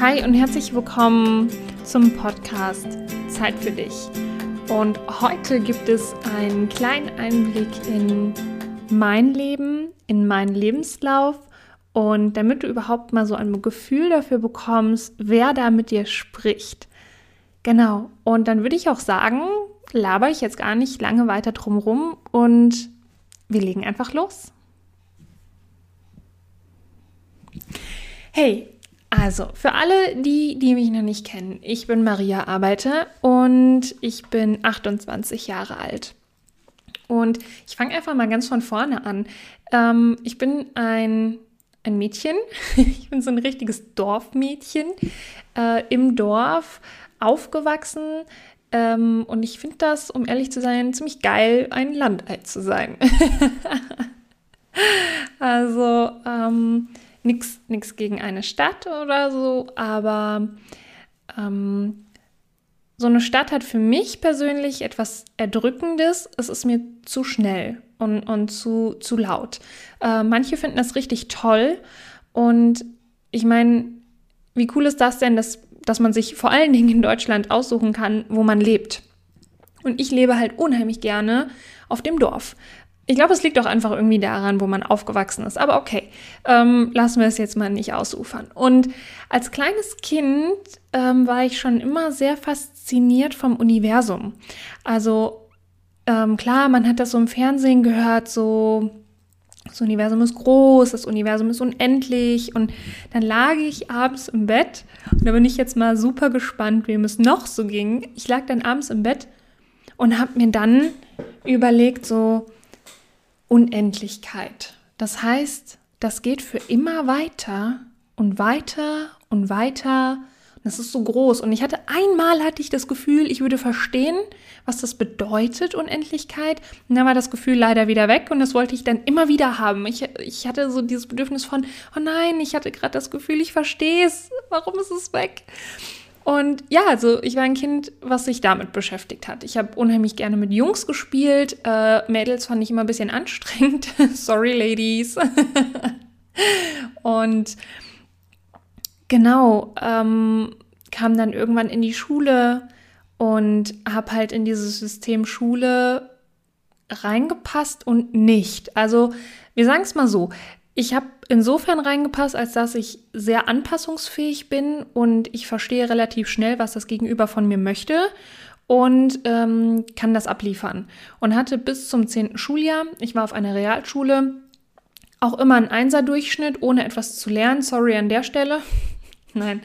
Hi und herzlich willkommen zum Podcast Zeit für dich. Und heute gibt es einen kleinen Einblick in mein Leben, in meinen Lebenslauf und damit du überhaupt mal so ein Gefühl dafür bekommst, wer da mit dir spricht. Genau. Und dann würde ich auch sagen, laber ich jetzt gar nicht lange weiter drum rum und wir legen einfach los. Hey, also für alle, die, die mich noch nicht kennen, ich bin Maria Arbeiter und ich bin 28 Jahre alt. Und ich fange einfach mal ganz von vorne an. Ähm, ich bin ein, ein Mädchen, ich bin so ein richtiges Dorfmädchen äh, im Dorf aufgewachsen. Ähm, und ich finde das, um ehrlich zu sein, ziemlich geil, ein Landei zu sein. also, ähm, nichts gegen eine Stadt oder so, aber ähm, so eine Stadt hat für mich persönlich etwas Erdrückendes. Es ist mir zu schnell und, und zu, zu laut. Äh, manche finden das richtig toll. Und ich meine, wie cool ist das denn, dass, dass man sich vor allen Dingen in Deutschland aussuchen kann, wo man lebt? Und ich lebe halt unheimlich gerne auf dem Dorf. Ich glaube, es liegt auch einfach irgendwie daran, wo man aufgewachsen ist. Aber okay, ähm, lassen wir es jetzt mal nicht ausufern. Und als kleines Kind ähm, war ich schon immer sehr fasziniert vom Universum. Also ähm, klar, man hat das so im Fernsehen gehört, so das Universum ist groß, das Universum ist unendlich. Und dann lag ich abends im Bett und da bin ich jetzt mal super gespannt, wem es noch so ging. Ich lag dann abends im Bett und habe mir dann überlegt, so, Unendlichkeit. Das heißt, das geht für immer weiter und weiter und weiter. Das ist so groß. Und ich hatte einmal hatte ich das Gefühl, ich würde verstehen, was das bedeutet, Unendlichkeit. Und dann war das Gefühl leider wieder weg und das wollte ich dann immer wieder haben. Ich, ich hatte so dieses Bedürfnis von, oh nein, ich hatte gerade das Gefühl, ich verstehe es. Warum ist es weg? Und ja, also ich war ein Kind, was sich damit beschäftigt hat. Ich habe unheimlich gerne mit Jungs gespielt. Äh, Mädels fand ich immer ein bisschen anstrengend. Sorry, Ladies. und genau, ähm, kam dann irgendwann in die Schule und habe halt in dieses System Schule reingepasst und nicht. Also wir sagen es mal so, ich habe insofern reingepasst, als dass ich sehr anpassungsfähig bin und ich verstehe relativ schnell, was das Gegenüber von mir möchte und ähm, kann das abliefern. Und hatte bis zum 10. Schuljahr, ich war auf einer Realschule, auch immer einen Einser-Durchschnitt, ohne etwas zu lernen. Sorry an der Stelle. Nein,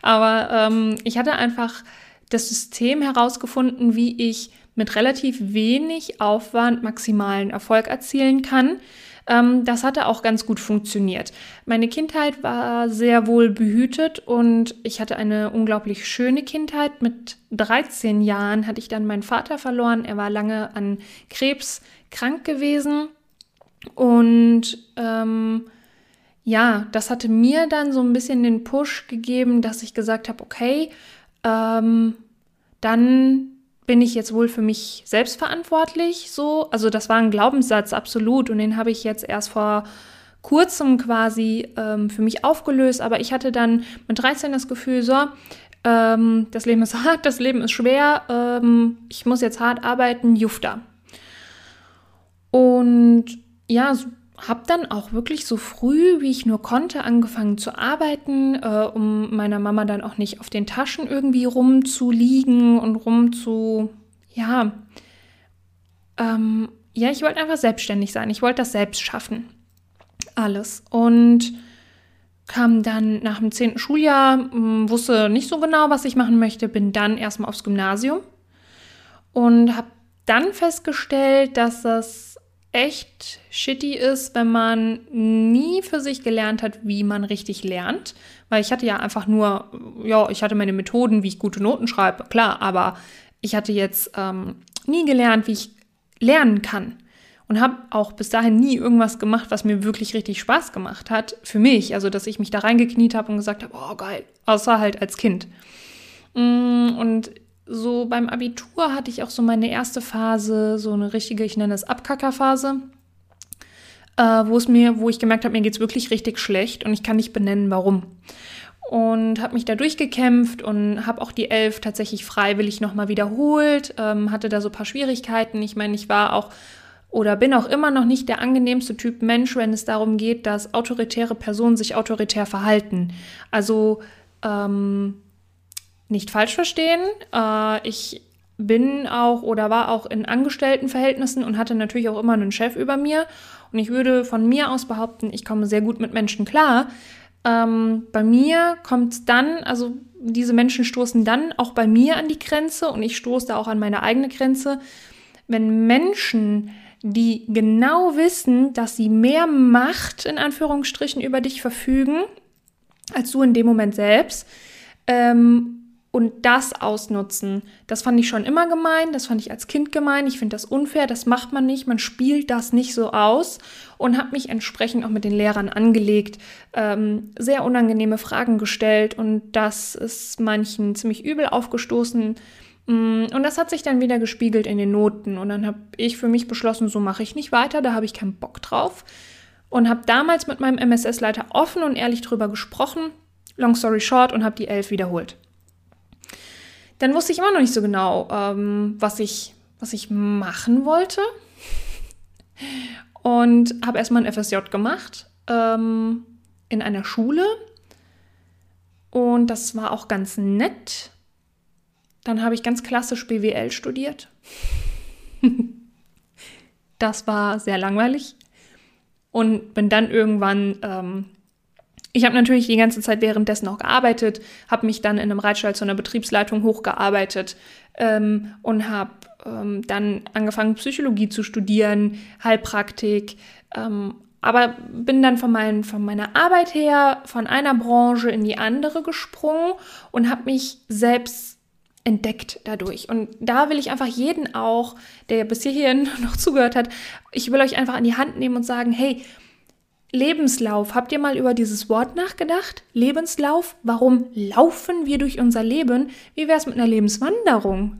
aber ähm, ich hatte einfach das System herausgefunden, wie ich mit relativ wenig Aufwand maximalen Erfolg erzielen kann. Ähm, das hatte auch ganz gut funktioniert. Meine Kindheit war sehr wohl behütet und ich hatte eine unglaublich schöne Kindheit. Mit 13 Jahren hatte ich dann meinen Vater verloren. Er war lange an Krebs krank gewesen und ähm, ja, das hatte mir dann so ein bisschen den Push gegeben, dass ich gesagt habe, okay, ähm, dann bin ich jetzt wohl für mich selbst verantwortlich so? Also das war ein Glaubenssatz, absolut. Und den habe ich jetzt erst vor kurzem quasi ähm, für mich aufgelöst. Aber ich hatte dann mit 13 das Gefühl, so, ähm, das Leben ist hart, das Leben ist schwer, ähm, ich muss jetzt hart arbeiten, jufta. Und ja, habe dann auch wirklich so früh, wie ich nur konnte, angefangen zu arbeiten, äh, um meiner Mama dann auch nicht auf den Taschen irgendwie rumzuliegen und rumzu, ja, ähm, ja, ich wollte einfach selbstständig sein. Ich wollte das selbst schaffen. Alles. Und kam dann nach dem 10. Schuljahr, wusste nicht so genau, was ich machen möchte, bin dann erstmal aufs Gymnasium und habe dann festgestellt, dass das echt shitty ist, wenn man nie für sich gelernt hat, wie man richtig lernt. Weil ich hatte ja einfach nur, ja, ich hatte meine Methoden, wie ich gute Noten schreibe, klar, aber ich hatte jetzt ähm, nie gelernt, wie ich lernen kann. Und habe auch bis dahin nie irgendwas gemacht, was mir wirklich richtig Spaß gemacht hat. Für mich. Also, dass ich mich da reingekniet habe und gesagt habe, oh geil. Außer halt als Kind. Mm, und so beim Abitur hatte ich auch so meine erste Phase, so eine richtige, ich nenne es Abkackerphase, äh, wo es mir, wo ich gemerkt habe, mir geht es wirklich richtig schlecht und ich kann nicht benennen, warum. und habe mich da durchgekämpft und habe auch die Elf tatsächlich freiwillig nochmal wiederholt, ähm, hatte da so ein paar Schwierigkeiten. Ich meine, ich war auch oder bin auch immer noch nicht der angenehmste Typ Mensch, wenn es darum geht, dass autoritäre Personen sich autoritär verhalten. Also ähm, nicht falsch verstehen. Äh, ich bin auch oder war auch in Angestelltenverhältnissen und hatte natürlich auch immer einen Chef über mir. Und ich würde von mir aus behaupten, ich komme sehr gut mit Menschen klar. Ähm, bei mir kommt es dann, also diese Menschen stoßen dann auch bei mir an die Grenze und ich stoße da auch an meine eigene Grenze. Wenn Menschen, die genau wissen, dass sie mehr Macht in Anführungsstrichen über dich verfügen, als du in dem Moment selbst, ähm, und das ausnutzen. Das fand ich schon immer gemein, das fand ich als Kind gemein, ich finde das unfair, das macht man nicht, man spielt das nicht so aus und habe mich entsprechend auch mit den Lehrern angelegt, ähm, sehr unangenehme Fragen gestellt und das ist manchen ziemlich übel aufgestoßen. Mm, und das hat sich dann wieder gespiegelt in den Noten und dann habe ich für mich beschlossen, so mache ich nicht weiter, da habe ich keinen Bock drauf und habe damals mit meinem MSS-Leiter offen und ehrlich drüber gesprochen, long story short, und habe die elf wiederholt dann wusste ich immer noch nicht so genau, ähm, was, ich, was ich machen wollte. Und habe erstmal ein FSJ gemacht ähm, in einer Schule. Und das war auch ganz nett. Dann habe ich ganz klassisch BWL studiert. das war sehr langweilig. Und bin dann irgendwann ähm, ich habe natürlich die ganze Zeit währenddessen auch gearbeitet, habe mich dann in einem Reitstall zu einer Betriebsleitung hochgearbeitet ähm, und habe ähm, dann angefangen, Psychologie zu studieren, Heilpraktik. Ähm, aber bin dann von, mein, von meiner Arbeit her von einer Branche in die andere gesprungen und habe mich selbst entdeckt dadurch. Und da will ich einfach jeden auch, der bis hierhin noch zugehört hat, ich will euch einfach an die Hand nehmen und sagen, hey, Lebenslauf. Habt ihr mal über dieses Wort nachgedacht? Lebenslauf? Warum laufen wir durch unser Leben? Wie wäre es mit einer Lebenswanderung?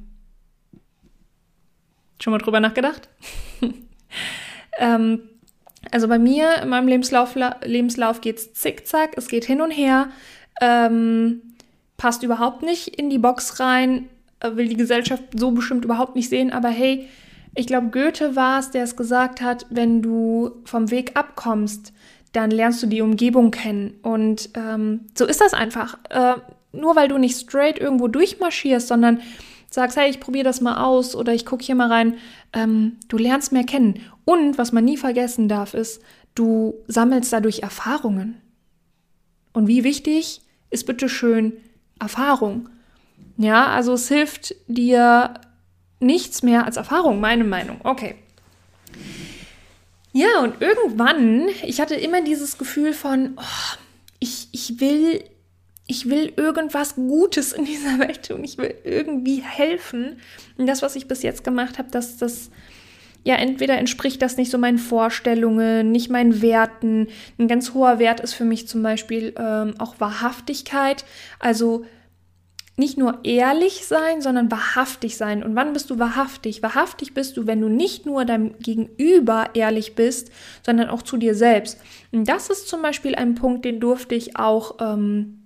Schon mal drüber nachgedacht? ähm, also bei mir in meinem Lebenslauf, Lebenslauf geht es zickzack, es geht hin und her, ähm, passt überhaupt nicht in die Box rein, äh, will die Gesellschaft so bestimmt überhaupt nicht sehen, aber hey, ich glaube, Goethe war es, der es gesagt hat, wenn du vom Weg abkommst, dann lernst du die Umgebung kennen. Und ähm, so ist das einfach. Äh, nur weil du nicht straight irgendwo durchmarschierst, sondern sagst, hey, ich probiere das mal aus oder ich gucke hier mal rein, ähm, du lernst mehr kennen. Und was man nie vergessen darf, ist, du sammelst dadurch Erfahrungen. Und wie wichtig ist bitte schön Erfahrung? Ja, also es hilft dir nichts mehr als Erfahrung, meine Meinung. Okay. Ja, und irgendwann, ich hatte immer dieses Gefühl von, oh, ich, ich will, ich will irgendwas Gutes in dieser Welt tun, ich will irgendwie helfen. Und das, was ich bis jetzt gemacht habe, dass das, ja, entweder entspricht das nicht so meinen Vorstellungen, nicht meinen Werten. Ein ganz hoher Wert ist für mich zum Beispiel ähm, auch Wahrhaftigkeit. Also nicht nur ehrlich sein, sondern wahrhaftig sein. Und wann bist du wahrhaftig? Wahrhaftig bist du, wenn du nicht nur deinem Gegenüber ehrlich bist, sondern auch zu dir selbst. Und das ist zum Beispiel ein Punkt, den durfte ich auch ähm,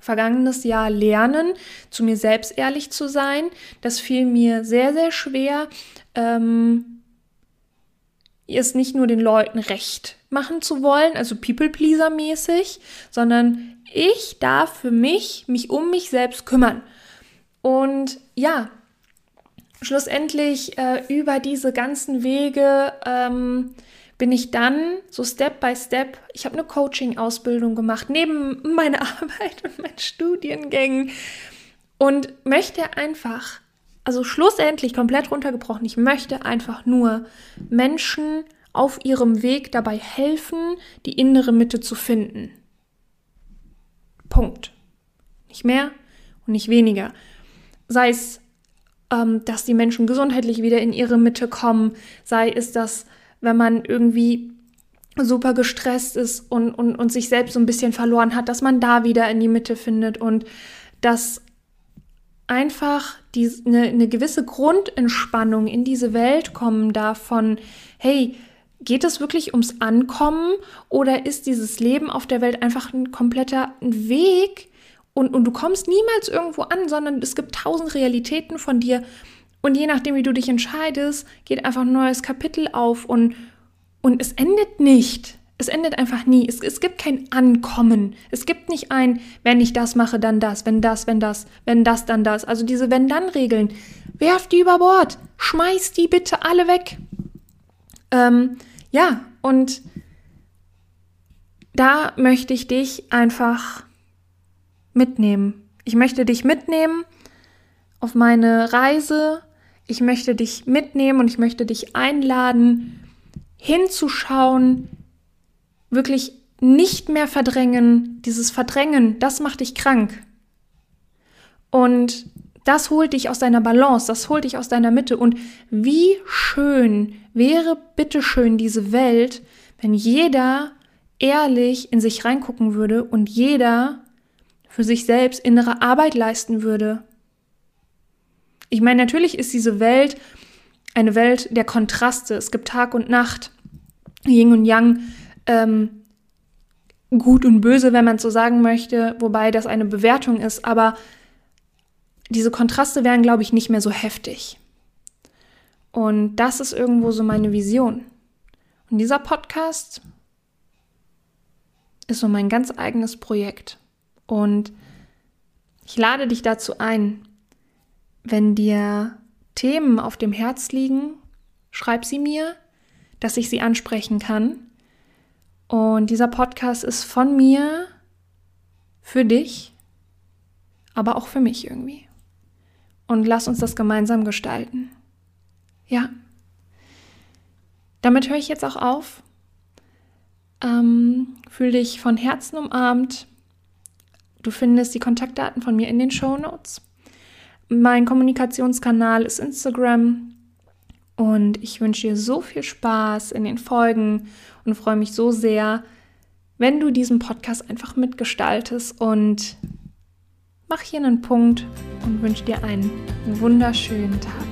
vergangenes Jahr lernen, zu mir selbst ehrlich zu sein. Das fiel mir sehr, sehr schwer. Ähm, es nicht nur den Leuten recht machen zu wollen, also People-Pleaser-mäßig, sondern ich darf für mich mich um mich selbst kümmern. Und ja, schlussendlich äh, über diese ganzen Wege ähm, bin ich dann so Step by Step, ich habe eine Coaching-Ausbildung gemacht, neben meiner Arbeit und meinen Studiengängen und möchte einfach also schlussendlich komplett runtergebrochen, ich möchte einfach nur Menschen auf ihrem Weg dabei helfen, die innere Mitte zu finden. Punkt. Nicht mehr und nicht weniger. Sei es, ähm, dass die Menschen gesundheitlich wieder in ihre Mitte kommen, sei es, dass wenn man irgendwie super gestresst ist und, und, und sich selbst so ein bisschen verloren hat, dass man da wieder in die Mitte findet und dass einfach eine, eine gewisse Grundentspannung in diese Welt kommen darf von, hey, geht es wirklich ums Ankommen oder ist dieses Leben auf der Welt einfach ein kompletter Weg und, und du kommst niemals irgendwo an, sondern es gibt tausend Realitäten von dir und je nachdem, wie du dich entscheidest, geht einfach ein neues Kapitel auf und, und es endet nicht. Es endet einfach nie. Es, es gibt kein Ankommen. Es gibt nicht ein, wenn ich das mache, dann das, wenn das, wenn das, wenn das, dann das. Also diese Wenn-Dann-Regeln. Werf die über Bord. Schmeiß die bitte alle weg. Ähm, ja, und da möchte ich dich einfach mitnehmen. Ich möchte dich mitnehmen auf meine Reise. Ich möchte dich mitnehmen und ich möchte dich einladen, hinzuschauen, wirklich nicht mehr verdrängen. Dieses Verdrängen, das macht dich krank. Und das holt dich aus deiner Balance, das holt dich aus deiner Mitte. Und wie schön wäre bitteschön diese Welt, wenn jeder ehrlich in sich reingucken würde und jeder für sich selbst innere Arbeit leisten würde. Ich meine, natürlich ist diese Welt eine Welt der Kontraste. Es gibt Tag und Nacht, Yin und Yang, ähm, gut und böse, wenn man so sagen möchte, wobei das eine Bewertung ist, aber diese Kontraste wären, glaube ich, nicht mehr so heftig. Und das ist irgendwo so meine Vision. Und dieser Podcast ist so mein ganz eigenes Projekt. Und ich lade dich dazu ein, wenn dir Themen auf dem Herz liegen, schreib sie mir, dass ich sie ansprechen kann. Und dieser Podcast ist von mir für dich, aber auch für mich irgendwie und lass uns das gemeinsam gestalten. Ja. Damit höre ich jetzt auch auf. Ähm, fühl dich von Herzen umarmt. Du findest die Kontaktdaten von mir in den Show Notes. Mein Kommunikationskanal ist Instagram. Und ich wünsche dir so viel Spaß in den Folgen und freue mich so sehr, wenn du diesen Podcast einfach mitgestaltest und mach hier einen Punkt und wünsche dir einen wunderschönen Tag.